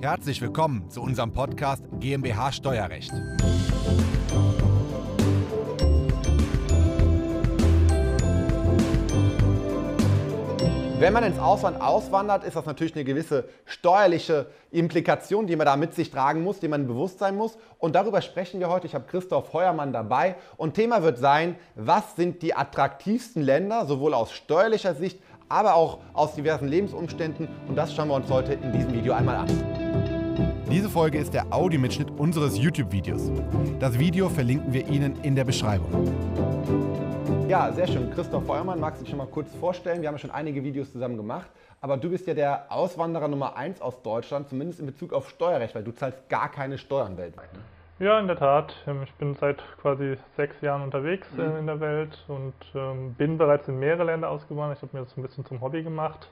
Herzlich willkommen zu unserem Podcast GmbH Steuerrecht. Wenn man ins Ausland auswandert, ist das natürlich eine gewisse steuerliche Implikation, die man da mit sich tragen muss, die man bewusst sein muss. Und darüber sprechen wir heute. Ich habe Christoph Heuermann dabei. Und Thema wird sein, was sind die attraktivsten Länder, sowohl aus steuerlicher Sicht, aber auch aus diversen Lebensumständen. Und das schauen wir uns heute in diesem Video einmal an. Diese Folge ist der Audiomitschnitt unseres YouTube-Videos. Das Video verlinken wir Ihnen in der Beschreibung. Ja, sehr schön. Christoph Feuermann, magst du dich schon mal kurz vorstellen? Wir haben ja schon einige Videos zusammen gemacht, aber du bist ja der Auswanderer Nummer 1 aus Deutschland, zumindest in Bezug auf Steuerrecht, weil du zahlst gar keine Steuern weltweit. Ne? Ja, in der Tat. Ähm, ich bin seit quasi sechs Jahren unterwegs mhm. Äh, in der Welt und ähm, bin bereits in mehrere Länder ausgewandert. Ich habe mir das ein bisschen zum Hobby gemacht,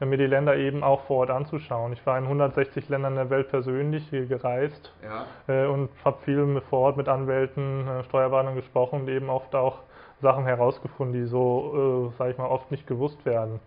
äh, mir die Länder eben auch vor Ort anzuschauen. Ich war in 160 Ländern der Welt persönlich gereist ja. Äh, und habe viel vor Ort mit Anwälten, Steuerberatern gesprochen und eben oft auch Sachen herausgefunden, die so, äh, sage ich mal, oft nicht gewusst werden.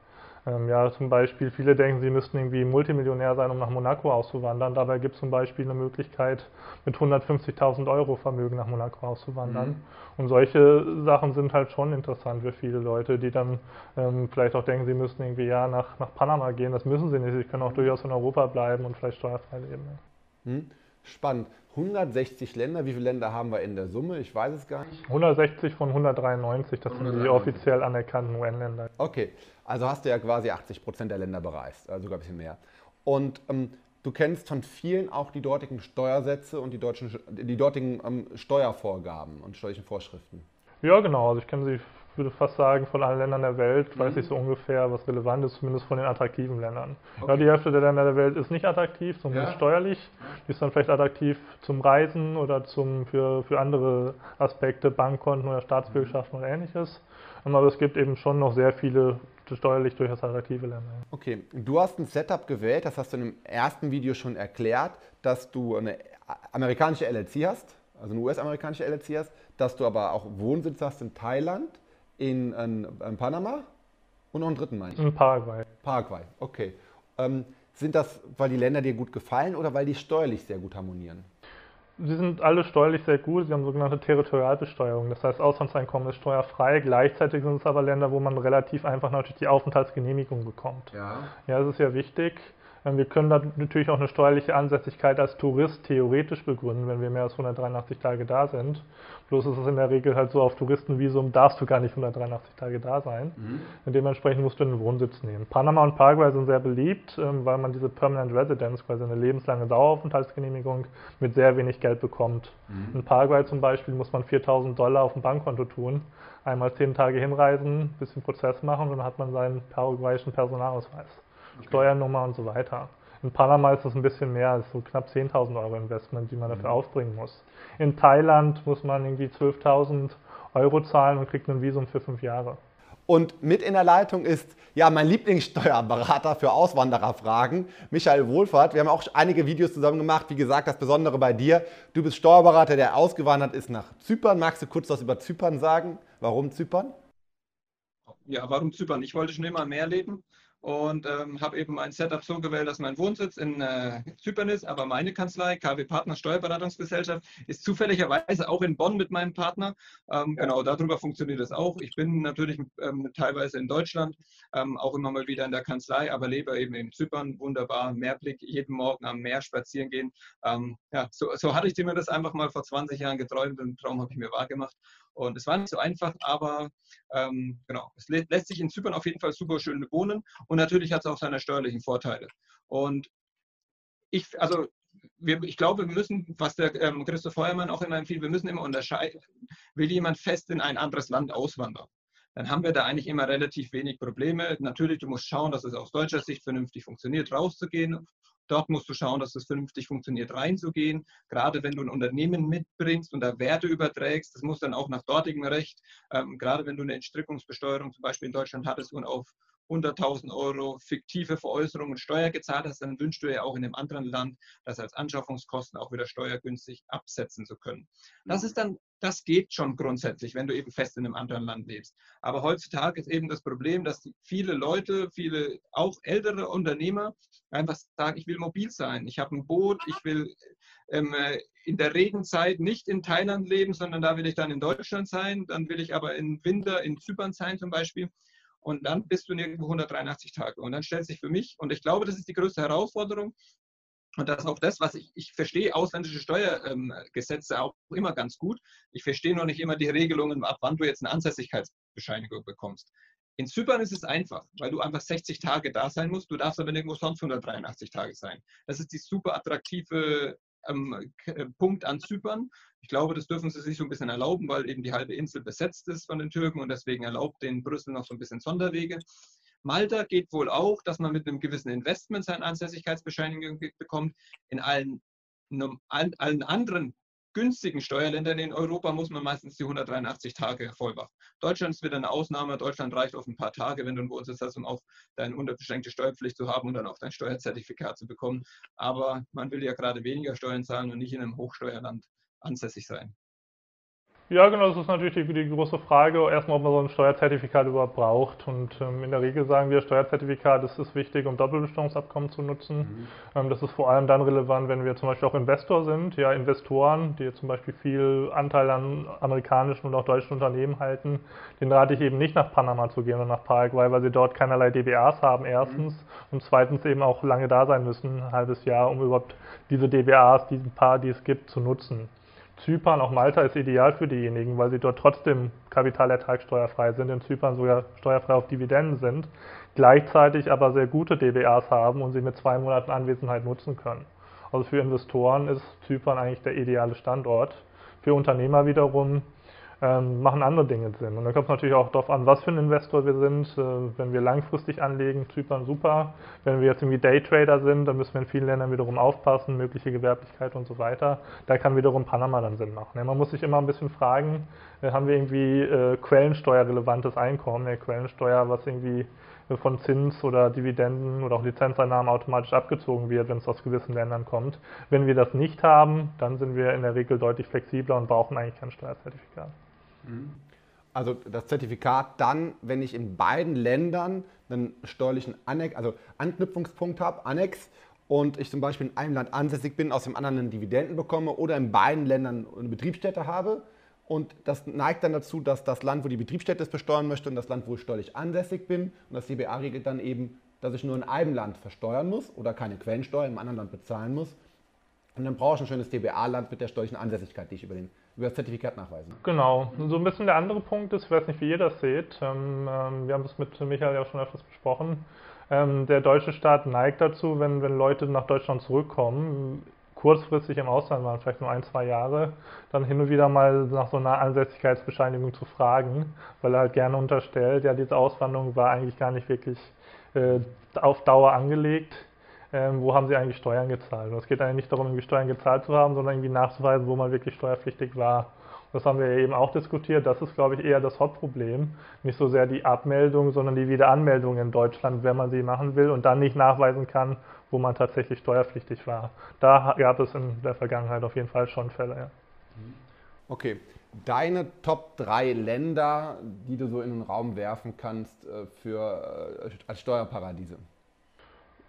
Ähm, ja, zum Beispiel, viele denken, sie müssten irgendwie Multimillionär sein, um nach Monaco auszuwandern. Dabei gibt es zum Beispiel eine Möglichkeit, mit 150.000 Euro Vermögen nach Monaco auszuwandern. Mhm. Und solche Sachen sind halt schon interessant für viele Leute, die dann ähm, vielleicht auch denken, sie müssten irgendwie ja nach, nach Panama gehen. Das müssen sie nicht. Sie können auch durchaus in Europa bleiben und vielleicht steuerfrei leben. Mhm. Spannend. 160 Länder, wie viele Länder haben wir in der Summe? Ich weiß es gar nicht. 160 von 193, das sind die offiziell anerkannten UN-Länder. Okay, also hast du ja quasi 80 Prozent der Länder bereist, also sogar ein bisschen mehr. Und ähm, du kennst von vielen auch die dortigen Steuersätze und die, deutschen, die dortigen ähm, Steuervorgaben und steuerlichen Vorschriften. Ja, genau. Also ich kenne sie würde fast sagen, von allen Ländern der Welt, weiß ich so ungefähr, was relevant ist, zumindest von den attraktiven Ländern. Okay. Ja, die Hälfte der Länder der Welt ist nicht attraktiv, zumindest ja. steuerlich. Die ist dann vielleicht attraktiv zum Reisen oder zum, für, für andere Aspekte, Bankkonten oder Staatsbürgerschaften mhm. oder ähnliches. Aber es gibt eben schon noch sehr viele steuerlich durchaus attraktive Länder. Okay, du hast ein Setup gewählt, das hast du in dem ersten Video schon erklärt, dass du eine amerikanische LLC hast, also eine US-amerikanische LLC hast, dass du aber auch Wohnsitz hast in Thailand in, in, in Panama und noch einen dritten, meine ich. In Paraguay. Paraguay, okay. Ähm, sind das, weil die Länder dir gut gefallen oder weil die steuerlich sehr gut harmonieren? Sie sind alle steuerlich sehr gut. Sie haben sogenannte Territorialbesteuerung. Das heißt, Auslandseinkommen ist steuerfrei. Gleichzeitig sind es aber Länder, wo man relativ einfach natürlich die Aufenthaltsgenehmigung bekommt. Ja. Ja, das ist ja wichtig. Ähm, wir können da natürlich auch eine steuerliche Ansässigkeit als Tourist theoretisch begründen, wenn wir mehr als 183 Tage da sind. Bloß ist es in der Regel halt so, auf Touristenvisum darfst du gar nicht 183 Tage da sein. Mhm. Dementsprechend musst du einen Wohnsitz nehmen. Panama und Paraguay sind sehr beliebt, ähm, weil man diese Permanent Residence, quasi eine lebenslange Daueraufenthaltsgenehmigung, mit sehr wenig Geld bekommt. Mhm. In Paraguay zum Beispiel muss man 4000 Dollar auf dem Bankkonto tun, einmal 10 Tage hinreisen, bisschen Prozess machen und dann hat man seinen paraguayischen Personalausweis okay. Steuernummer und so weiter. In Panama ist das ein bisschen mehr, das ist so knapp 10.000 Euro Investment, die man dafür mhm. aufbringen muss. In Thailand muss man irgendwie 12.000 Euro zahlen und kriegt ein Visum für fünf Jahre. Und mit in der Leitung ist ja mein Lieblingssteuerberater für Auswandererfragen, Michael Wohlfahrt. Wir haben auch einige Videos zusammen gemacht. Wie gesagt, das Besondere bei dir, du bist Steuerberater, der ausgewandert ist nach Zypern. Magst du kurz was über Zypern sagen? Warum Zypern? Ja, warum Zypern? Ich wollte schon immer mehr leben und ähm, habe eben mein Setup so gewählt, dass mein Wohnsitz in äh, Zypern ist, aber meine Kanzlei, KW Partner Steuerberatungsgesellschaft, ist zufälligerweise auch in Bonn mit meinem Partner. Ähm, ja. Genau, darüber funktioniert es auch. Ich bin natürlich ähm, teilweise in Deutschland, ähm, auch immer mal wieder in der Kanzlei, aber lebe eben in Zypern, wunderbar, Meerblick, jeden Morgen am Meer spazieren gehen. Ähm, ja, so, so hatte ich mir das einfach mal vor 20 Jahren geträumt und den Traum habe ich mir wahrgemacht. Und es war nicht so einfach, aber ähm, genau, es lässt sich in Zypern auf jeden Fall super schön wohnen und natürlich hat es auch seine steuerlichen Vorteile. Und ich, also wir, ich glaube, wir müssen, was der ähm, Christoph Feuermann auch immer empfiehlt, wir müssen immer unterscheiden, will jemand fest in ein anderes Land auswandern? Dann haben wir da eigentlich immer relativ wenig Probleme. Natürlich, du musst schauen, dass es aus deutscher Sicht vernünftig funktioniert, rauszugehen Dort musst du schauen, dass das vernünftig funktioniert, reinzugehen. Gerade wenn du ein Unternehmen mitbringst und da Werte überträgst, das muss dann auch nach dortigem Recht, ähm, gerade wenn du eine Entstrickungsbesteuerung zum Beispiel in Deutschland hattest und auf 100.000 Euro fiktive Veräußerung und Steuer gezahlt hast, dann wünschst du ja auch in einem anderen Land, das als Anschaffungskosten auch wieder steuergünstig absetzen zu können. Das ist dann, das geht schon grundsätzlich, wenn du eben fest in einem anderen Land lebst. Aber heutzutage ist eben das Problem, dass viele Leute, viele auch ältere Unternehmer einfach sagen, ich will mobil sein, ich habe ein Boot, ich will ähm, äh, in der Regenzeit nicht in Thailand leben, sondern da will ich dann in Deutschland sein, dann will ich aber im Winter in Zypern sein zum Beispiel und dann bist du nirgendwo 183 Tage. Und dann stellt sich für mich, und ich glaube, das ist die größte Herausforderung, und das ist auch das, was ich, ich verstehe ausländische Steuergesetze auch immer ganz gut. Ich verstehe noch nicht immer die Regelungen, ab wann du jetzt eine Ansässigkeitsbescheinigung bekommst. In Zypern ist es einfach, weil du einfach 60 Tage da sein musst. Du darfst aber nirgendwo sonst 183 Tage sein. Das ist die super attraktive ähm, äh, Punkt an Zypern. Ich glaube, das dürfen sie sich so ein bisschen erlauben, weil eben die halbe Insel besetzt ist von den Türken und deswegen erlaubt den Brüssel noch so ein bisschen Sonderwege. Malta geht wohl auch, dass man mit einem gewissen Investment seine Ansässigkeitsbescheinigung bekommt. In allen, allen anderen günstigen Steuerländern in Europa muss man meistens die 183 Tage voll machen. Deutschland ist wieder eine Ausnahme. Deutschland reicht auf ein paar Tage, wenn du bei uns hast, um auch deine unterbeschränkte Steuerpflicht zu haben und dann auch dein Steuerzertifikat zu bekommen. Aber man will ja gerade weniger Steuern zahlen und nicht in einem Hochsteuerland ansässig sein. Ja, genau, das ist natürlich die, die, große Frage, erstmal, ob man so ein Steuerzertifikat überhaupt braucht. Und ähm, in der Regel sagen wir, Steuerzertifikat ist, ist wichtig, um Doppelbestimmungsabkommen zu nutzen. Mhm. Ähm, das ist vor allem dann relevant, wenn wir zum Beispiel auch Investor sind, ja, Investoren, die zum Beispiel viel Anteil an amerikanischen und auch deutschen Unternehmen halten. Den rate ich eben nicht nach Panama zu gehen oder nach Paraguay, weil sie dort keinerlei DBAs haben, erstens. Mhm. Und zweitens eben auch lange da sein müssen, ein halbes Jahr, um überhaupt diese DBAs, diese paar, die es gibt, zu nutzen. Zypern, auch Malta ist ideal für diejenigen, weil sie dort trotzdem kapitalertragssteuerfrei sind, in Zypern sogar steuerfrei auf Dividenden sind, gleichzeitig aber sehr gute DBAs haben und sie mit zwei Monaten Anwesenheit nutzen können. Also für Investoren ist Zypern eigentlich der ideale Standort. Für Unternehmer wiederum ähm, machen andere Dinge Sinn. Und dann kommt es natürlich auch darauf an, was für ein Investor wir sind. Äh, wenn wir langfristig anlegen, Zypern super. Wenn wir jetzt irgendwie Daytrader sind, dann müssen wir in vielen Ländern wiederum aufpassen, mögliche Gewerblichkeit und so weiter. Da kann wiederum Panama dann Sinn machen. Ja, man muss sich immer ein bisschen fragen, äh, haben wir irgendwie äh, quellensteuerrelevantes Einkommen, ja, Quellensteuer, was irgendwie von Zins oder Dividenden oder auch Lizenzeinnahmen automatisch abgezogen wird, wenn es aus gewissen Ländern kommt. Wenn wir das nicht haben, dann sind wir in der Regel deutlich flexibler und brauchen eigentlich kein Steuerzertifikat. Also das Zertifikat dann, wenn ich in beiden Ländern einen steuerlichen Annex, also Anknüpfungspunkt habe, Annex, und ich zum Beispiel in einem Land ansässig bin, aus dem anderen einen Dividenden bekomme oder in beiden Ländern eine Betriebsstätte habe. Und das neigt dann dazu, dass das Land, wo die Betriebsstätte ist, besteuern möchte und das Land, wo ich steuerlich ansässig bin. Und das CBA regelt dann eben, dass ich nur in einem Land versteuern muss oder keine Quellensteuer im anderen Land bezahlen muss. Und dann brauche ich ein schönes DBA-Land mit der steuerlichen Ansässigkeit, die ich über den über das Zertifikat nachweisen. Genau. So ein bisschen der andere Punkt ist, ich weiß nicht, wie ihr das seht, ähm, ähm, wir haben das mit Michael ja auch schon etwas besprochen, ähm, der deutsche Staat neigt dazu, wenn, wenn Leute nach Deutschland zurückkommen, kurzfristig im Ausland waren, vielleicht nur ein, zwei Jahre, dann hin und wieder mal nach so einer Ansässigkeitsbescheinigung zu fragen, weil er halt gerne unterstellt, ja, diese Auswanderung war eigentlich gar nicht wirklich äh, auf Dauer angelegt ähm, wo haben sie eigentlich Steuern gezahlt. Und es geht eigentlich nicht darum, irgendwie Steuern gezahlt zu haben, sondern irgendwie nachzuweisen, wo man wirklich steuerpflichtig war. Das haben wir eben auch diskutiert. Das ist, glaube ich, eher das Hauptproblem. Nicht so sehr die Abmeldung, sondern die Wiederanmeldung in Deutschland, wenn man sie machen will und dann nicht nachweisen kann, wo man tatsächlich steuerpflichtig war. Da gab es in der Vergangenheit auf jeden Fall schon Fälle. Ja. Okay. Deine Top 3 Länder, die du so in den Raum werfen kannst äh, für, äh, als Steuerparadiese?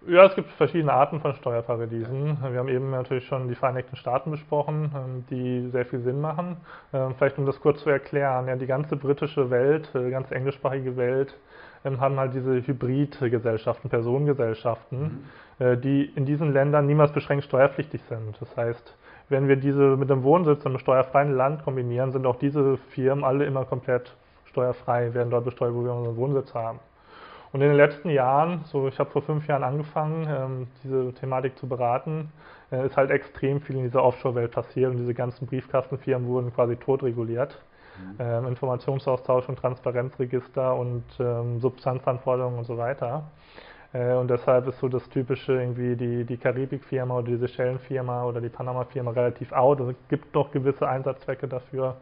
Ja, es gibt verschiedene Arten von Steuerparadiesen. Wir haben eben natürlich schon die Vereinigten Staaten besprochen, ähm, die sehr viel Sinn machen. Ähm, vielleicht um das kurz zu erklären, ja, die ganze britische Welt, die äh, ganze englischsprachige Welt ähm, haben halt diese Hybridgesellschaften, Personengesellschaften, mhm. Äh, die in diesen Ländern niemals beschränkt steuerpflichtig sind. Das heißt, wenn wir diese mit dem Wohnsitz in einem steuerfreien Land kombinieren, sind auch diese Firmen alle immer komplett steuerfrei, werden dort besteuert, wo wir unseren Wohnsitz haben. Und in den letzten Jahren, so ich habe vor fünf Jahren angefangen, ähm, diese Thematik zu beraten, äh, ist halt extrem viel in dieser Offshore-Welt passiert und diese ganzen Briefkastenfirmen wurden quasi totreguliert. Mhm. Ähm, Informationsaustausch und Transparenzregister und ähm, Substanzanforderungen und so weiter. Äh, und deshalb ist so das typische irgendwie die, die Karibik-Firma oder diese Seychellen-Firma oder die Panama-Firma relativ out. Also es gibt noch gewisse Einsatzzwecke dafür.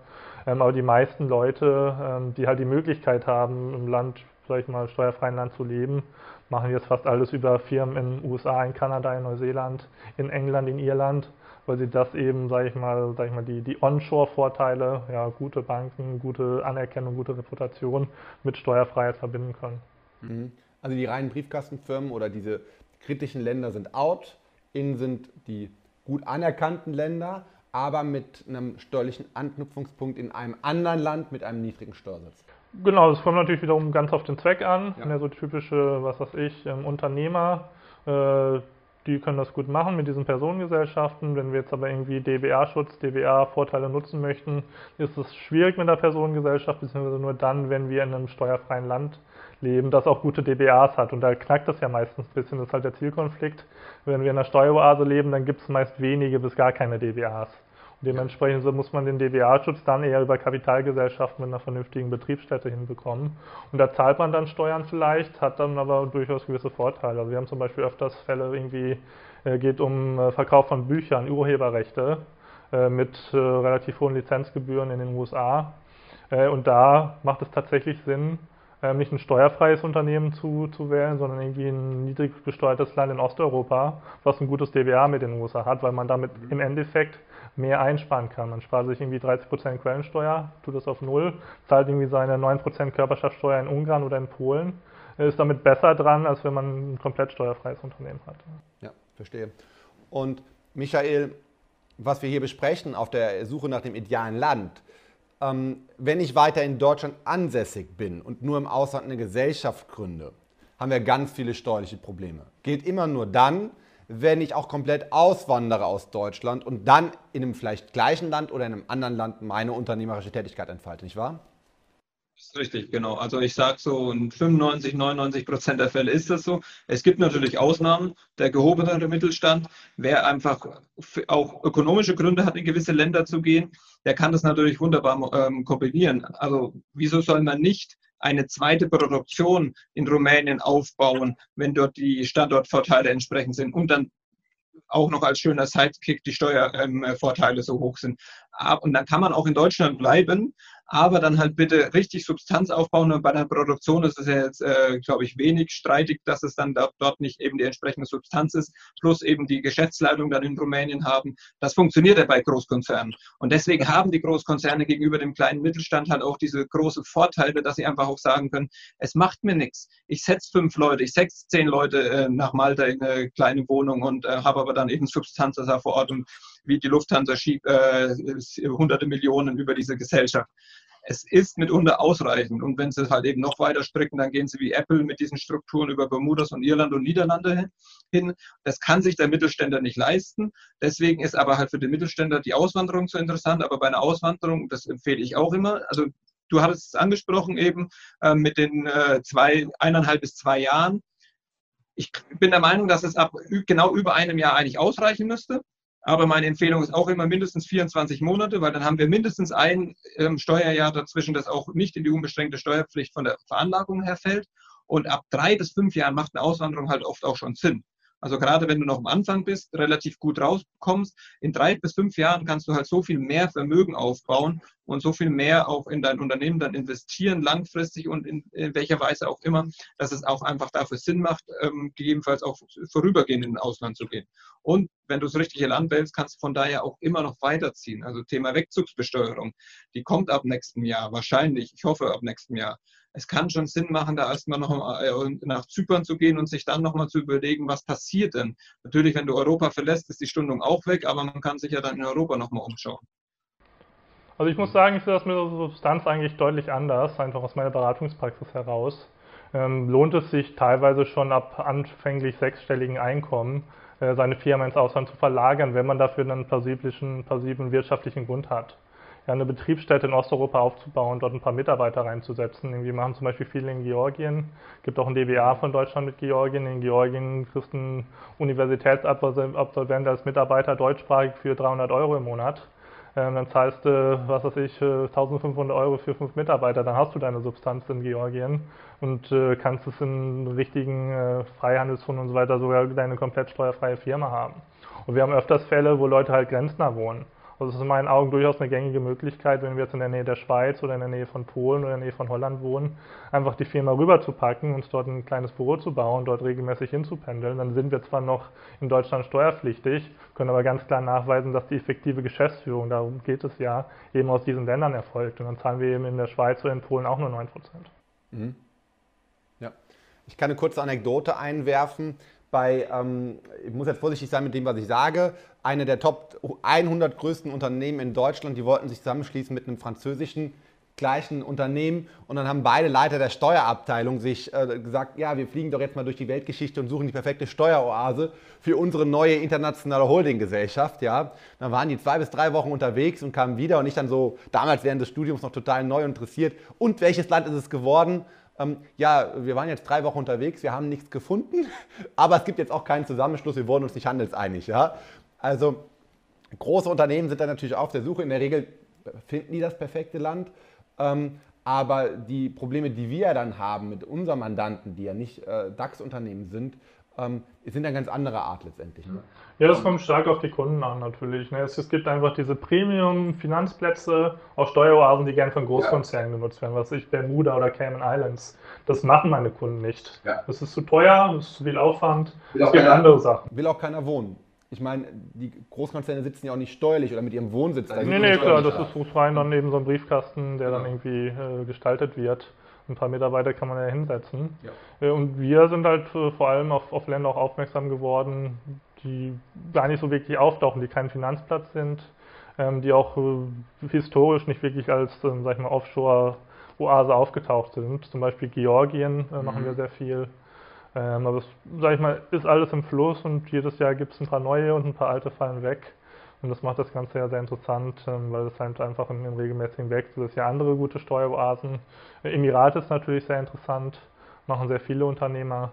Ähm, aber die meisten Leute, ähm, die halt die Möglichkeit haben, im Land sag ich mal, steuerfreien Land zu leben, machen jetzt fast alles über Firmen in den USA, in Kanada, in Neuseeland, in England, in Irland, weil sie das eben, sage ich mal, sag ich mal, die, die Onshore-Vorteile, ja, gute Banken, gute Anerkennung, gute Reputation mit Steuerfreiheit verbinden können. Mhm. Also die reinen Briefkastenfirmen oder diese kritischen Länder sind out, innen sind die gut anerkannten Länder, aber mit einem steuerlichen Anknüpfungspunkt in einem anderen Land mit einem niedrigen Steuersatz. Genau, das kommt natürlich wiederum ganz auf den Zweck an. Ja. so typische, was weiß ich, ähm, Unternehmer, äh, die können das gut machen mit diesen Personengesellschaften. Wenn wir jetzt aber irgendwie DBA-Schutz, DBA-Vorteile nutzen möchten, ist es schwierig mit der Personengesellschaft, beziehungsweise nur dann, wenn wir in einem steuerfreien Land leben, das auch gute DBAs hat. Und da knackt das ja meistens ein bisschen. Das ist halt der Zielkonflikt. Wenn wir in einer Steueroase leben, dann gibt es meist wenige bis gar keine DBAs. Dementsprechend muss man den DBA-Schutz dann eher über Kapitalgesellschaften mit einer vernünftigen Betriebsstätte hinbekommen. Und da zahlt man dann Steuern vielleicht, hat dann aber durchaus gewisse Vorteile. Also wir haben zum Beispiel öfters Fälle irgendwie, äh, geht um äh, Verkauf von Büchern, Urheberrechte äh, mit äh, relativ hohen Lizenzgebühren in den USA. Und da macht es tatsächlich Sinn, nicht ein steuerfreies Unternehmen zu, zu wählen, sondern irgendwie ein niedrig besteuertes Land in Osteuropa, was ein gutes DBA mit den USA hat, weil man damit im Endeffekt mehr einsparen kann. Man spart sich irgendwie 30% Quellensteuer, tut das auf Null, zahlt irgendwie seine 9% Körperschaftssteuer in Ungarn oder in Polen, ist damit besser dran, als wenn man ein komplett steuerfreies Unternehmen hat. Ja, verstehe. Und Michael, was wir hier besprechen auf der Suche nach dem idealen Land, ähm, wenn ich weiter in Deutschland ansässig bin und nur im Ausland eine Gesellschaft gründe, haben wir ganz viele steuerliche Probleme. Geht immer nur dann, wenn ich auch komplett auswandere aus Deutschland und dann in einem vielleicht gleichen Land oder in einem anderen Land meine unternehmerische Tätigkeit entfalte, nicht wahr? Ist richtig, genau. Also ich sage so, in 95, 99 Prozent der Fälle ist das so. Es gibt natürlich Ausnahmen. Der gehobenere Mittelstand, wer einfach auch ökonomische Gründe hat, in gewisse Länder zu gehen, der kann das natürlich wunderbar ähm, kombinieren. Also wieso soll man nicht eine zweite Produktion in Rumänien aufbauen, wenn dort die Standortvorteile entsprechend sind und dann auch noch als schöner Sidekick die Steuervorteile ähm, so hoch sind. Und dann kann man auch in Deutschland bleiben, aber dann halt bitte richtig Substanz aufbauen. Und bei der Produktion ist es ja jetzt, äh, glaube ich, wenig streitig, dass es dann da, dort nicht eben die entsprechende Substanz ist, plus eben die Geschäftsleitung dann in Rumänien haben. Das funktioniert ja bei Großkonzernen. Und deswegen haben die Großkonzerne gegenüber dem kleinen Mittelstand halt auch diese großen Vorteile, dass sie einfach auch sagen können, es macht mir nichts. Ich setze fünf Leute, ich setze zehn Leute äh, nach Malta in eine kleine Wohnung und äh, habe aber dann eben Substanz da vor Ort und wie die Lufthansa schiebt äh, hunderte Millionen über diese Gesellschaft. Es ist mitunter ausreichend. Und wenn sie halt eben noch weiter stricken, dann gehen sie wie Apple mit diesen Strukturen über Bermudas und Irland und Niederlande hin. Das kann sich der Mittelständler nicht leisten. Deswegen ist aber halt für den Mittelständler die Auswanderung so interessant. Aber bei einer Auswanderung, das empfehle ich auch immer, also du hattest es angesprochen eben äh, mit den äh, zwei, eineinhalb bis zwei Jahren. Ich bin der Meinung, dass es ab genau über einem Jahr eigentlich ausreichen müsste. Aber meine Empfehlung ist auch immer mindestens 24 Monate, weil dann haben wir mindestens ein ähm, Steuerjahr dazwischen, das auch nicht in die unbeschränkte Steuerpflicht von der Veranlagung her fällt. Und ab drei bis fünf Jahren macht eine Auswanderung halt oft auch schon Sinn. Also gerade wenn du noch am Anfang bist, relativ gut rauskommst, in drei bis fünf Jahren kannst du halt so viel mehr Vermögen aufbauen und so viel mehr auch in dein Unternehmen dann investieren, langfristig und in, in welcher Weise auch immer, dass es auch einfach dafür Sinn macht, ähm, gegebenenfalls auch vorübergehend in den Ausland zu gehen. Und wenn du das richtige Land wählst, kannst du von daher auch immer noch weiterziehen. Also Thema Wegzugsbesteuerung, die kommt ab nächstem Jahr, wahrscheinlich, ich hoffe ab nächstem Jahr es kann schon Sinn machen, da erstmal noch äh, nach Zypern zu gehen und sich dann nochmal zu überlegen, was passiert denn. Natürlich, wenn du Europa verlässt, ist die Stundung auch weg, aber man kann sich ja dann in Europa nochmal umschauen. Also ich muss sagen, ich sehe das mit der Substanz eigentlich deutlich anders, einfach aus meiner Beratungspraxis heraus. Ähm, lohnt es sich teilweise schon ab anfänglich sechsstelligen Einkommen, äh, seine Firma ins Ausland zu verlagern, wenn man dafür einen plausiblen, plausiblen wirtschaftlichen Grund hat ja, eine Betriebsstätte in Osteuropa aufzubauen, dort ein paar Mitarbeiter reinzusetzen. Wir machen zum Beispiel viel in Georgien, gibt auch ein DBA von Deutschland mit Georgien. In Georgien kriegst einen Universitätsabsolvent als Mitarbeiter deutschsprachig für 300 Euro im Monat. Ähm, dann zahlst du, was weiß ich, 1500 Euro für fünf Mitarbeiter, dann hast du deine Substanz in Georgien und äh, kannst es in richtigen äh, Freihandelsfonds und so weiter sogar deine komplett steuerfreie Firma haben. Und wir haben öfters Fälle, wo Leute halt grenznah wohnen Also es ist in meinen Augen durchaus eine gängige Möglichkeit, wenn wir jetzt in der Nähe der Schweiz oder in der Nähe von Polen oder in der Nähe von Holland wohnen, einfach die Firma rüberzupacken, uns dort ein kleines Büro zu bauen, dort regelmäßig hinzupendeln. Dann sind wir zwar noch in Deutschland steuerpflichtig, können aber ganz klar nachweisen, dass die effektive Geschäftsführung, darum geht es ja, eben aus diesen Ländern erfolgt. Und dann zahlen wir eben in der Schweiz oder in Polen auch nur 9 Prozent. Mhm. Ja. Ich kann eine kurze Anekdote einwerfen bei, ähm, ich muss jetzt vorsichtig sein mit dem, was ich sage, eine der Top 100 größten Unternehmen in Deutschland, die wollten sich zusammenschließen mit einem französischen gleichen Unternehmen und dann haben beide Leiter der Steuerabteilung sich äh, gesagt, ja, wir fliegen doch jetzt mal durch die Weltgeschichte und suchen die perfekte Steueroase für unsere neue internationale Holdinggesellschaft, ja. Dann waren die zwei bis drei Wochen unterwegs und kamen wieder und ich dann so, damals während des Studiums noch total neu interessiert, und welches Land ist es geworden? Ähm, ja, wir waren jetzt drei Wochen unterwegs, wir haben nichts gefunden, aber es gibt jetzt auch keinen Zusammenschluss, wir wurden uns nicht handelseinig. Ja? Also große Unternehmen sind da natürlich auf der Suche, in der Regel finden die das perfekte Land. Ähm, aber die Probleme, die wir dann haben mit unseren Mandanten, die ja nicht äh, DAX-Unternehmen sind, ähm, sind eine ganz andere Art letztendlich. Ne? Ja, das kommt stark auf die Kunden an natürlich. Ne? Es, es, gibt einfach diese Premium-Finanzplätze aus Steueroasen, die gern von Großkonzernen ja. genutzt werden, was ich Bermuda oder Cayman Islands. Das machen meine Kunden nicht. Ja. Das ist zu teuer, das ist zu viel Aufwand. Will es gibt keiner, andere Sachen. Will auch keiner wohnen. Ich meine, die Großkonzerne sitzen ja auch nicht steuerlich oder mit ihrem Wohnsitz. Da nee, nee, klar, das ist rein dann neben so einem Briefkasten, der dann irgendwie äh, gestaltet wird ein paar Mitarbeiter kann man ja hinsetzen. Ja. Äh, und wir sind halt äh, vor allem auf, auf Länder auch aufmerksam geworden, die gar nicht so wirklich auftauchen, die kein Finanzplatz sind, ähm, die auch äh, historisch nicht wirklich als, ähm, sag ich mal, Offshore-Oase aufgetaucht sind. Zum Beispiel Georgien äh, machen mhm. wir sehr viel. Ähm, aber es, sag ich mal, ist alles im Fluss und jedes Jahr gibt es ein paar neue und ein paar alte fallen weg. Und das macht das Ganze ja sehr interessant, ähm, weil es halt einfach in, in regelmäßigen Wechsel ist. Ja, andere gute Steueroasen. Emirate ist natürlich sehr interessant, machen sehr viele Unternehmer,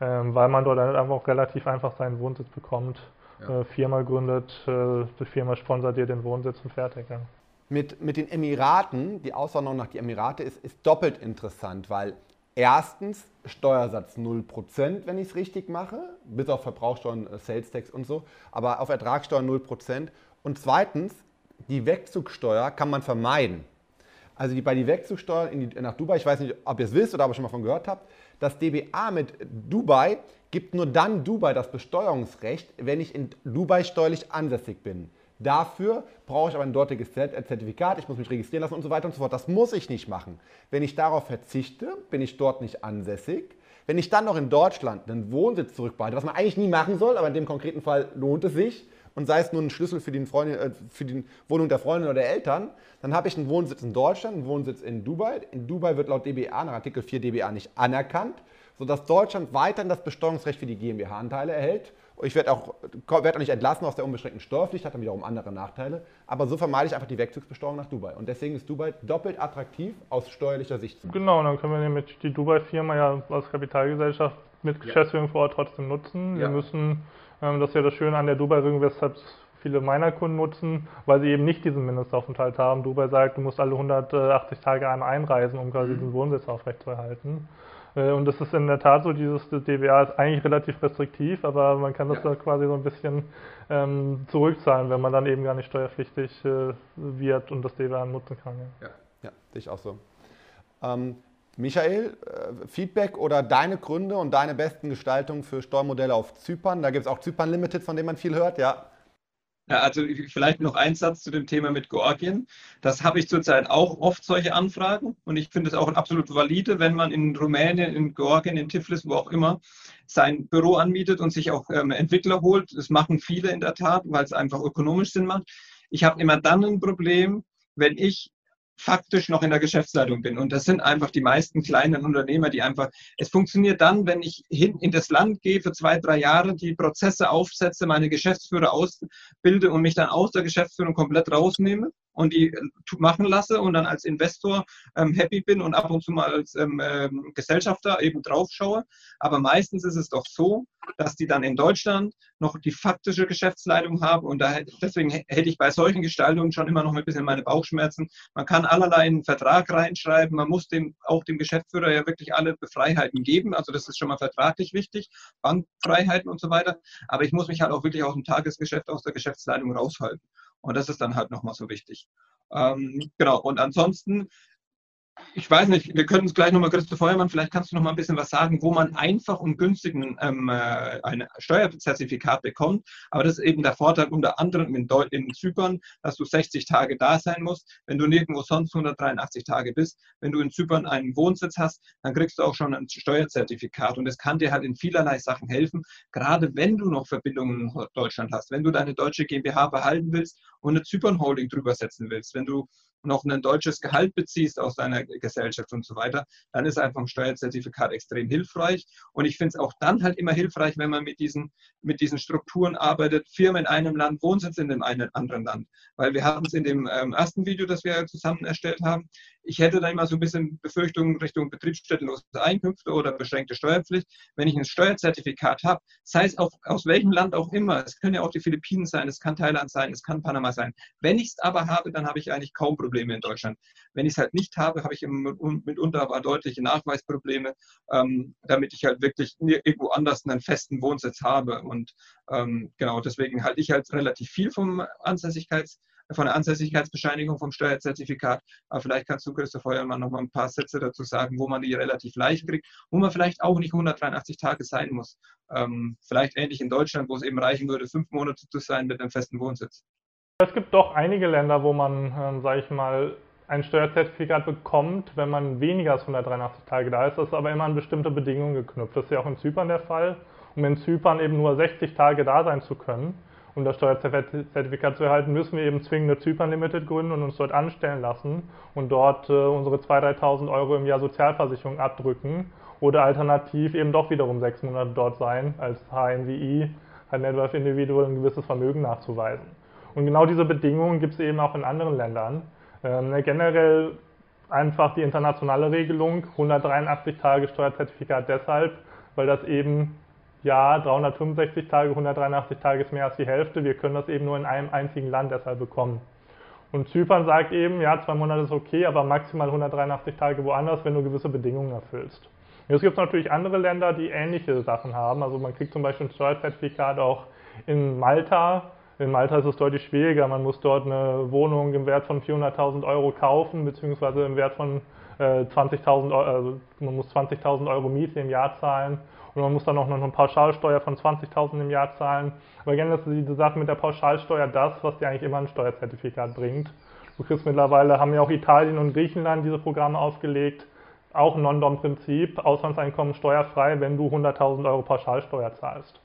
ähm, weil man dort einfach auch relativ einfach seinen Wohnsitz bekommt. Ja. Äh, Firma gründet, äh, die Firma sponsert dir den Wohnsitz und fertig. Ja. Mit, mit den Emiraten, die Auswanderung nach die Emirate ist, ist doppelt interessant, weil Erstens Steuersatz 0%, wenn ich es richtig mache, bis auf Verbrauchsteuern, äh, Sales Tax und so, aber auf Ertragssteuer 0%. Und zweitens, die Wegzugsteuer kann man vermeiden. Also die, bei die Wegzugsteuer die, nach Dubai, ich weiß nicht, ob ihr es wisst oder ob ihr schon mal von gehört habt, das DBA mit Dubai gibt nur dann Dubai das Besteuerungsrecht, wenn ich in Dubai steuerlich ansässig bin. Dafür brauche ich aber ein dortiges Zertifikat, ich muss mich registrieren lassen und so weiter und so fort. Das muss ich nicht machen. Wenn ich darauf verzichte, bin ich dort nicht ansässig. Wenn ich dann noch in Deutschland einen Wohnsitz zurückbehalte, was man eigentlich nie machen soll, aber in dem konkreten Fall lohnt es sich, und sei es nur ein Schlüssel für, den Freundin, äh, für die Wohnung der Freundin oder der Eltern, dann habe ich einen Wohnsitz in Deutschland, einen Wohnsitz in Dubai. In Dubai wird laut DBA, nach Artikel 4 DBA, nicht anerkannt, sodass Deutschland weiterhin das Besteuerungsrecht für die GmbH-Anteile erhält ich werde auch, werd auch nicht entlassen aus der unbeschränkten Steuerpflicht, hat dann wiederum andere Nachteile. Aber so vermeide ich einfach die Wegzugsbesteuerung nach Dubai. Und deswegen ist Dubai doppelt attraktiv aus steuerlicher Sicht. Genau, dann können wir nämlich die Dubai-Firma ja als Kapitalgesellschaft mit Geschäftsführung vor Ort trotzdem nutzen. Wir müssen, ähm, das ist ja das Schöne an der Dubai-Regelung, weshalb viele meiner Kunden nutzen, weil sie eben nicht diesen Mindestaufenthalt haben. Dubai sagt, du musst alle 180 Tage einmal einreisen, um quasi mhm. diesen Wohnsitz aufrechtzuerhalten. Äh, und das ist in der Tat so, dieses DBA ist eigentlich relativ restriktiv, aber man kann das ja. da quasi so ein bisschen ähm, zurückzahlen, wenn man dann eben gar nicht steuerpflichtig äh, wird und das DBA nutzen kann. Ja, ja, ja sehe ich auch so. Ähm, Michael, äh, Feedback oder deine Gründe und deine besten Gestaltungen für Steuermodelle auf Zypern? Da gibt es auch Zypern Limited, von dem man viel hört, ja. Ja, also vielleicht noch ein Satz zu dem Thema mit Georgien. Das habe ich zurzeit auch oft solche Anfragen und ich finde es auch absolut valide, wenn man in Rumänien, in Georgien, in Tiflis, wo auch immer, sein Büro anmietet und sich auch ähm, Entwickler holt. Das machen viele in der Tat, weil es einfach ökonomisch Sinn macht. Ich habe immer dann ein Problem, wenn ich faktisch noch in der Geschäftsleitung bin. Und das sind einfach die meisten kleinen Unternehmer, die einfach, es funktioniert dann, wenn ich hin in das Land gehe für zwei, drei Jahre, die Prozesse aufsetze, meine Geschäftsführer ausbilde und mich dann aus der Geschäftsführung komplett rausnehme und die äh, machen lasse und dann als Investor ähm, happy bin und ab und zu mal als ähm, ähm, Gesellschafter eben drauf schaue. Aber meistens ist es doch so, dass die dann in Deutschland noch die faktische Geschäftsleitung haben und da, deswegen hätte ich bei solchen Gestaltungen schon immer noch ein bisschen meine Bauchschmerzen. Man kann allerlei einen Vertrag reinschreiben, man muss dem, auch dem Geschäftsführer ja wirklich alle Freiheiten geben, also das ist schon mal vertraglich wichtig, Bankfreiheiten und so weiter, aber ich muss mich halt auch wirklich aus dem Tagesgeschäft, aus der Geschäftsleitung raushalten. Und das ist dann halt nochmal so wichtig. Ähm, genau, und ansonsten ich weiß nicht, wir können es gleich nochmal, Christoph Feuermann, vielleicht kannst du noch mal ein bisschen was sagen, wo man einfach und günstig ein, ähm, äh, ein Steuerzertifikat bekommt. Aber das ist eben der Vorteil unter anderem in, Deu in Zypern, dass du 60 Tage da sein musst. Wenn du nirgendwo sonst 183 Tage bist, wenn du in Zypern einen Wohnsitz hast, dann kriegst du auch schon ein Steuerzertifikat. Und das kann dir halt in vielerlei Sachen helfen, gerade wenn du noch Verbindungen in Deutschland hast, wenn du deine deutsche GmbH behalten willst und eine Zypern-Holding drüber setzen willst, wenn du noch ein deutsches Gehalt beziehst aus deiner Gesellschaft und so weiter, dann ist einfach ein Steuerzertifikat extrem hilfreich. Und ich finde es auch dann halt immer hilfreich, wenn man mit diesen, mit diesen Strukturen arbeitet, Firmen in einem Land, Wohnsitz in dem einen anderen Land. Weil wir hatten es in dem ähm, ersten Video, das wir zusammen erstellt haben, ich hätte da immer so ein bisschen Befürchtungen Richtung betriebsstättenlose Einkünfte oder beschränkte Steuerpflicht. Wenn ich ein Steuerzertifikat habe, sei es auf, aus welchem Land auch immer, es können ja auch die Philippinen sein, es kann Thailand sein, es kann Panama sein. Wenn ich es aber habe, dann habe ich eigentlich kaum Probleme in Deutschland. Wenn ich es halt nicht habe, habe ich mitunter aber deutliche Nachweisprobleme, ähm, damit ich halt wirklich irgendwo anders einen festen Wohnsitz habe. Und ähm, genau deswegen halte ich halt relativ viel vom Ansässigkeits- von der Ansässigkeitsbescheinigung vom Steuerzertifikat. Aber vielleicht kannst du, Christoph Feuermann, noch mal ein paar Sätze dazu sagen, wo man die relativ leicht kriegt, wo man vielleicht auch nicht 183 Tage sein muss. Ähm, vielleicht ähnlich in Deutschland, wo es eben reichen würde, fünf Monate zu sein mit einem festen Wohnsitz. Es gibt doch einige Länder, wo man, ähm, sage ich mal, ein Steuerzertifikat bekommt, wenn man weniger als 183 Tage da ist. Das ist aber immer an bestimmte Bedingungen geknüpft. Das ist ja auch in Zypern der Fall. Um in Zypern eben nur 60 Tage da sein zu können, um das Steuerzertifikat zu erhalten, müssen wir eben zwingende Zypern Limited gründen und uns dort anstellen lassen und dort äh, unsere 2.000, 3.000 Euro im Jahr Sozialversicherung abdrücken oder alternativ eben doch wiederum sechs Monate dort sein als HNWI, halt Network Individual ein gewisses Vermögen nachzuweisen. Und genau diese Bedingungen gibt es eben auch in anderen Ländern. Ähm, ne, generell einfach die internationale Regelung, 183 Tage Steuerzertifikat deshalb, weil das eben ja, 365 Tage, 183 Tage ist mehr als die Hälfte. Wir können das eben nur in einem einzigen Land deshalb bekommen. Und Zypern sagt eben, ja, zwei Monate ist okay, aber maximal 183 Tage woanders, wenn du gewisse Bedingungen erfüllst. Jetzt gibt es natürlich andere Länder, die ähnliche Sachen haben. Also man kriegt zum Beispiel ein Steuerzertifikat auch in Malta. In Malta ist es deutlich schwieriger. Man muss dort eine Wohnung im Wert von 400.000 Euro kaufen, beziehungsweise im Wert von äh, 20.000 Euro, also man muss 20.000 Euro Miete im Jahr zahlen und man muss dann auch noch eine Pauschalsteuer von 20.000 im Jahr zahlen. Aber gerne ist diese Sache mit der Pauschalsteuer das, was dir eigentlich immer ein Steuerzertifikat bringt. Du kriegst mittlerweile, haben ja auch Italien und Griechenland diese Programme aufgelegt, auch ein Non-Dom-Prinzip, Auslandseinkommen steuerfrei, wenn du 100.000 Euro Pauschalsteuer zahlst.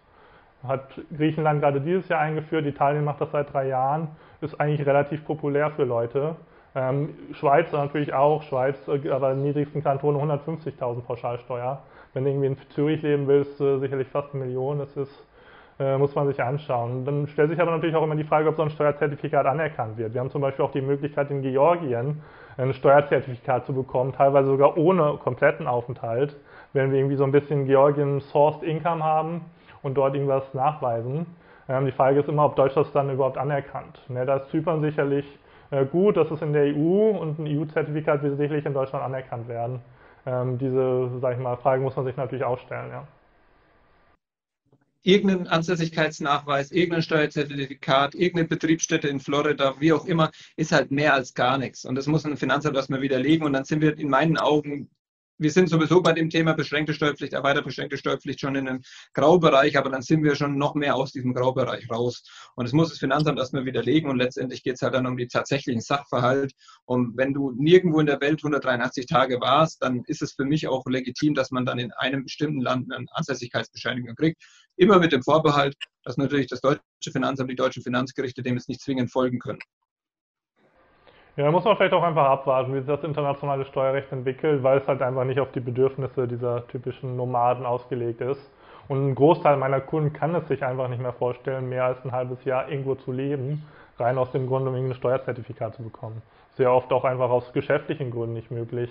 Hat Griechenland gerade dieses Jahr eingeführt, Italien macht das seit drei Jahren, ist eigentlich relativ populär für Leute. Ähm, Schweiz natürlich auch, Schweiz, äh, aber im niedrigsten Kanton 150.000 Pauschalsteuer wenn du irgendwie in Zürich leben willst, äh, sicherlich fast eine Million. Das ist, äh, muss man sich anschauen. Dann stellt sich aber natürlich auch immer die Frage, ob so ein Steuerzertifikat anerkannt wird. Wir haben zum Beispiel auch die Möglichkeit in Georgien ein Steuerzertifikat zu bekommen, teilweise sogar ohne kompletten Aufenthalt, wenn wir irgendwie so ein bisschen Georgien Sourced Income haben und dort irgendwas nachweisen. Ähm, die Frage ist immer, ob Deutschland das dann überhaupt anerkannt. Ne, da ist Zypern sicherlich äh, gut, das ist in der EU und ein EU-Zertifikat wird sicherlich in Deutschland anerkannt werden. Ähm, diese, sag ich mal, Frage muss man sich natürlich auch stellen, ja. Irgendein Ansässigkeitsnachweis, irgendein Steuerzertifikat, irgendeine Betriebsstätte in Florida, wie auch immer, ist halt mehr als gar nichts. Und das muss ein Finanzamt erstmal widerlegen. Und dann sind wir in meinen Augen wir sind sowieso bei dem Thema beschränkte Steuerpflicht, erweiterte beschränkte Steuerpflicht schon in einem Graubereich, aber dann sind wir schon noch mehr aus diesem Graubereich raus. Und das muss das Finanzamt erstmal widerlegen und letztendlich geht es halt dann um die tatsächlichen Sachverhalt. Und wenn du nirgendwo in der Welt 183 Tage warst, dann ist es für mich auch legitim, dass man dann in einem bestimmten Land eine Ansässigkeitsbescheinigung kriegt. Immer mit dem Vorbehalt, dass natürlich das deutsche Finanzamt, die deutschen Finanzgerichte dem jetzt nicht zwingend folgen können. Ja, da muss man vielleicht auch einfach abwarten, wie sich das internationale Steuerrecht entwickelt, weil es halt einfach nicht auf die Bedürfnisse dieser typischen Nomaden ausgelegt ist. Und ein Großteil meiner Kunden kann es sich einfach nicht mehr vorstellen, mehr als ein halbes Jahr irgendwo zu leben, rein aus dem Grund, um irgendein Steuerzertifikat zu bekommen. Sehr oft auch einfach aus geschäftlichen Gründen nicht möglich.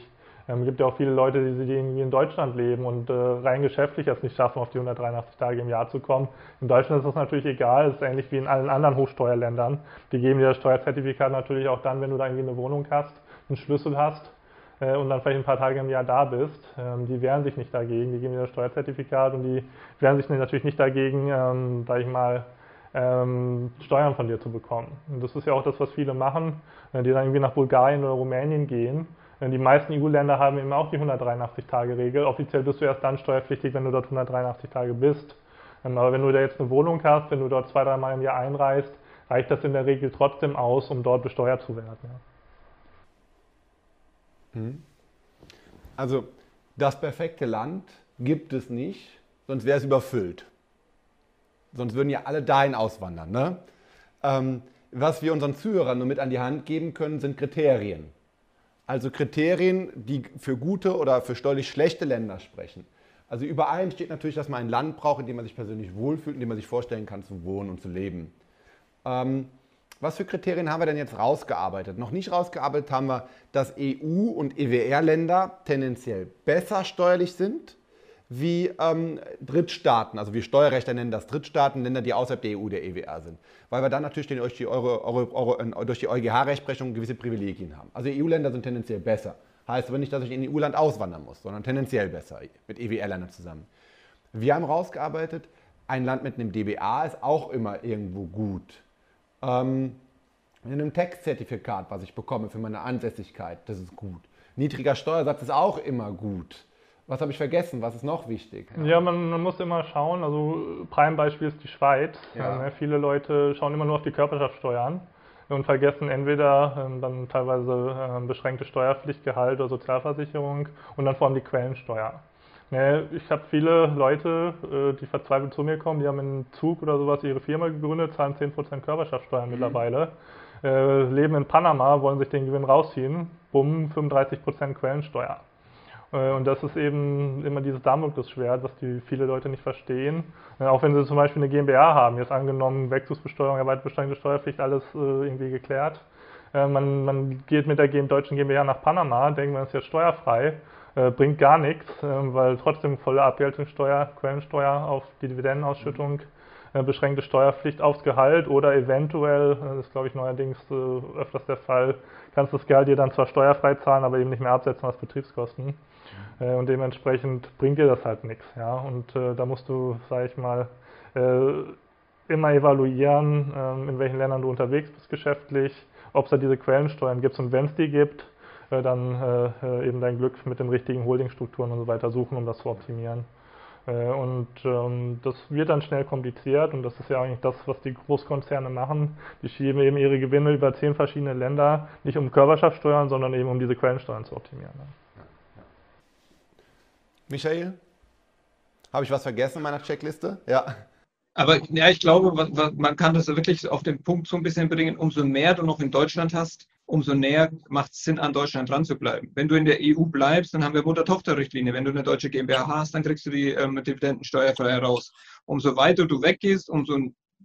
Ähm, es gibt ja auch viele Leute, die, die irgendwie in Deutschland leben und äh, rein geschäftlich es nicht schaffen, auf die 183 Tage im Jahr zu kommen. In Deutschland ist das natürlich egal, es ist ähnlich wie in allen anderen Hochsteuerländern. Die geben dir das Steuerzertifikat natürlich auch dann, wenn du da irgendwie eine Wohnung hast, einen Schlüssel hast äh, und dann vielleicht ein paar Tage im Jahr da bist. Ähm, die wehren sich nicht dagegen, die geben dir das Steuerzertifikat und die wehren sich natürlich nicht dagegen, ähm, sag ich mal, ähm, Steuern von dir zu bekommen. Und das ist ja auch das, was viele machen, die dann irgendwie nach Bulgarien oder Rumänien gehen. Äh, die meisten EU-Länder haben eben auch die 183-Tage-Regel. Offiziell bist du erst dann steuerpflichtig, wenn du dort 183 Tage bist. Ähm, aber wenn du da jetzt eine Wohnung hast, wenn du dort zwei, dreimal im Jahr einreist, reicht das in der Regel trotzdem aus, um dort besteuert zu werden. Hm. Also das perfekte Land gibt es nicht, sonst wäre es überfüllt. Sonst würden ja alle dahin auswandern. Ne? Ähm, was wir unseren Zuhörern nur mit an die Hand geben können, sind Kriterien. Also Kriterien, die für gute oder für steuerlich schlechte Länder sprechen. Also über allem steht natürlich, dass man ein Land braucht, in dem man sich persönlich wohlfühlt, in dem man sich vorstellen kann zu wohnen und zu leben. Ähm, was für Kriterien haben wir denn jetzt rausgearbeitet? Noch nicht rausgearbeitet haben wir, dass EU- und EWR-Länder tendenziell besser steuerlich sind wie ähm, Drittstaaten, also wie Steuerrechter nennen das Drittstaaten, Länder, die außerhalb der EU, der EWR sind. Weil wir dann natürlich durch die, äh, die EuGH-Rechtsprechung gewisse Privilegien haben. Also EU-Länder sind tendenziell besser. Heißt aber nicht, dass ich in EU-Land auswandern muss, sondern tendenziell besser mit EWR-Ländern zusammen. Wir haben rausgearbeitet, ein Land mit einem DBA ist auch immer irgendwo gut. Ähm, mit einem Textzertifikat, was ich bekomme für meine Ansässigkeit, das ist gut. Niedriger Steuersatz ist auch immer gut. Was habe ich vergessen? Was ist noch wichtig? Ja, ja man, man, muss immer schauen. Also Prime-Beispiel ist die Schweiz. Ja. Ja, viele Leute schauen immer nur auf die Körperschaftssteuer an und vergessen entweder ähm, dann teilweise äh, beschränkte Steuerpflichtgehalt oder Sozialversicherung und dann vor allem die Quellensteuer. Ne, ich habe viele Leute, äh, die verzweifelt zu mir kommen, die haben in Zug oder sowas ihre Firma gegründet, zahlen 10% Körperschaftssteuer mhm. mittlerweile, äh, leben in Panama, wollen sich den Gewinn rausziehen, bumm, 35% Quellensteuer. Äh, und das ist eben immer dieses Damoklesschwert, was die viele Leute nicht verstehen. Äh, auch wenn sie zum Beispiel eine GmbH haben, jetzt angenommen Wechselbesteuerung, erweiterbeschränkte Steuerpflicht, alles äh, irgendwie geklärt. Man, man, geht mit der deutschen GmbH nach Panama, denkt man ist jetzt steuerfrei, bringt gar nichts, weil trotzdem volle Abgeltungssteuer, Quellensteuer auf die Dividendenausschüttung, beschränkte Steuerpflicht aufs Gehalt oder eventuell, das ist glaube ich neuerdings öfters der Fall, kannst das Gehalt dir dann zwar steuerfrei zahlen, aber eben nicht mehr absetzen als Betriebskosten. Äh, und dementsprechend bringt dir das halt nichts. Ja? Und äh, da musst du, sag ich mal, äh, immer evaluieren, ähm, in welchen Ländern du unterwegs bist geschäftlich, ob es da diese Quellensteuern gibt und wenn es die gibt, äh, dann äh, eben dein Glück mit den richtigen Holdingstrukturen und so weiter suchen, um das zu optimieren. Und ähm, das wird dann schnell kompliziert und das ist ja eigentlich das, was die Großkonzerne machen. Die schieben eben ihre Gewinne über zehn verschiedene Länder, nicht um Körperschaftssteuern, sondern eben um diese Quellensteuern zu optimieren. Michael? Habe ich was vergessen in meiner Checkliste? Ja. Aber ja, ich glaube, man kann das wirklich auf den Punkt so ein bisschen bringen, umso mehr du noch in Deutschland hast, umso näher macht es Sinn, an Deutschland dran zu bleiben. Wenn du in der EU bleibst, dann haben wir Mutter-Tochter-Richtlinie. Wenn du eine deutsche GmbH hast, dann kriegst du die ähm, Dividendensteuerfrei raus. Umso weiter du weggehst, umso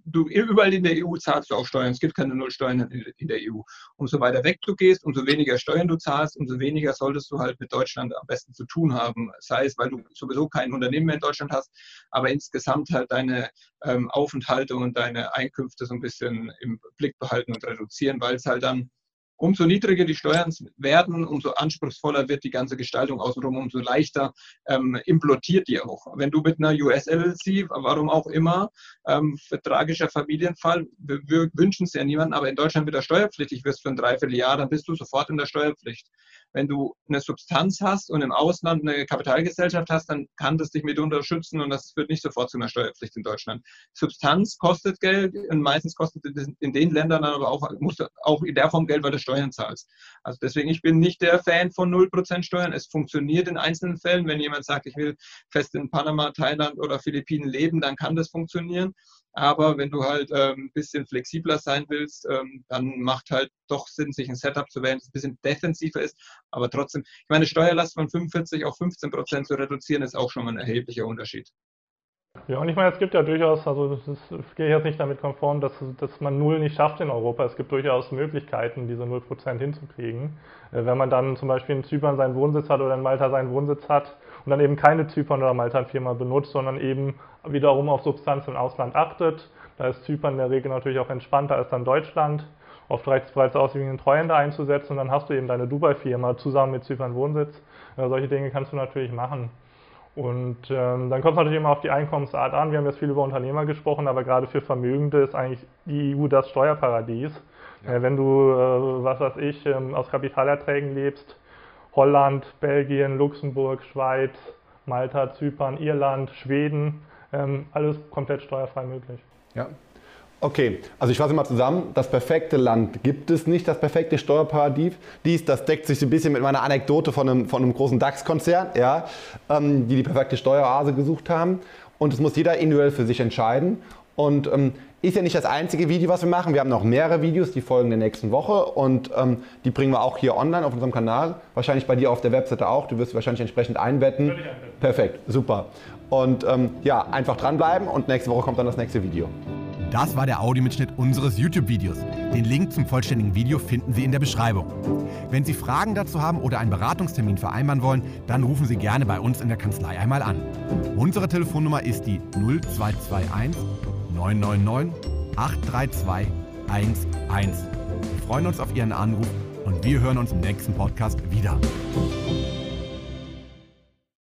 du überall in der EU zahlst du auch Steuern. Es gibt keine Nullsteuern in der EU. Umso weiter weg du gehst, umso weniger Steuern du zahlst, umso weniger solltest du halt mit Deutschland am besten zu tun haben. Sei es, weil du sowieso kein Unternehmen mehr in Deutschland hast, aber insgesamt halt deine ähm, Aufenthalte und deine Einkünfte so ein bisschen im Blick behalten und reduzieren, weil es halt dann Umso niedriger die Steuern werden, umso anspruchsvoller wird die ganze Gestaltung außenrum, umso leichter ähm, implodiert die auch. Wenn du mit einer US-LLC, warum auch immer, ähm, tragischer Familienfall, wir, wir wünschen es ja niemandem, aber in Deutschland wieder steuerpflichtig wirst für ein Dreivierteljahr, dann bist du sofort in der Steuerpflicht. Wenn du eine Substanz hast und im Ausland eine Kapitalgesellschaft hast, dann kann das dich mit unterstützen und das führt nicht sofort zu einer Steuerpflicht in Deutschland. Substanz kostet Geld und meistens kostet es in den Ländern aber auch, musst du auch in der Form Geld, weil du Steuern zahlst. Also deswegen, ich bin nicht der Fan von 0% Steuern. Es funktioniert in einzelnen Fällen. Wenn jemand sagt, ich will fest in Panama, Thailand oder Philippinen leben, dann kann das funktionieren. Aber wenn du halt ähm, ein bisschen flexibler sein willst, ähm, dann macht halt doch Sinn, sich ein Setup zu wählen, das ein bisschen defensiver ist. Aber trotzdem, ich meine, Steuerlast von 45 auf 15 Prozent zu reduzieren, ist auch schon mal ein erheblicher Unterschied. Ja, und ich meine, es gibt ja durchaus, also das, gehe ich jetzt nicht damit konform, dass, dass man Null nicht schafft in Europa. Es gibt durchaus Möglichkeiten, diese 0% hinzukriegen. Äh, wenn man dann zum Beispiel in Zypern seinen Wohnsitz hat oder in Malta seinen Wohnsitz hat und dann eben keine Zypern- oder Malta-Firma benutzt, sondern eben wiederum auf Substanz im Ausland achtet. Da ist Zypern in der Regel natürlich auch entspannter als dann Deutschland. Oft reicht es bereits aus, einen Treuhänder einzusetzen und dann hast du eben deine Dubai-Firma zusammen mit Zypern Wohnsitz. Ja, solche Dinge kannst du natürlich machen. Und ähm, dann kommt es natürlich immer auf die Einkommensart an. Wir haben jetzt viel über Unternehmer gesprochen, aber gerade für Vermögende ist eigentlich die EU das Steuerparadies. Ja. Äh, wenn du, äh, was weiß ich, ähm, aus Kapitalerträgen lebst, Holland, Belgien, Luxemburg, Schweiz, Malta, Zypern, Irland, Schweden, ähm, alles komplett steuerfrei möglich. Ja, Okay, also ich fasse mal zusammen. Das perfekte Land gibt es nicht, das perfekte Steuerparadies. Dies, das deckt sich ein bisschen mit meiner Anekdote von einem, von einem großen DAX-Konzern, ja, ähm, die die perfekte Steueroase gesucht haben. Und es muss jeder individuell für sich entscheiden. Und ähm, ist ja nicht das einzige Video, was wir machen. Wir haben noch mehrere Videos, die folgen der nächsten Woche und ähm, die bringen wir auch hier online auf unserem Kanal. Wahrscheinlich bei dir auf der Webseite auch. Du wirst wahrscheinlich entsprechend einbetten. Perfekt, super. Und ähm, ja, einfach dranbleiben und nächste Woche kommt dann das nächste Video. Das war der Audiomitschnitt unseres YouTube-Videos. Den Link zum vollständigen Video finden Sie in der Beschreibung. Wenn Sie Fragen dazu haben oder einen Beratungstermin vereinbaren wollen, dann rufen Sie gerne bei uns in der Kanzlei einmal an. Unsere Telefonnummer ist die 0221 999 832 11. Wir freuen uns auf Ihren Anruf und wir hören uns im nächsten Podcast wieder.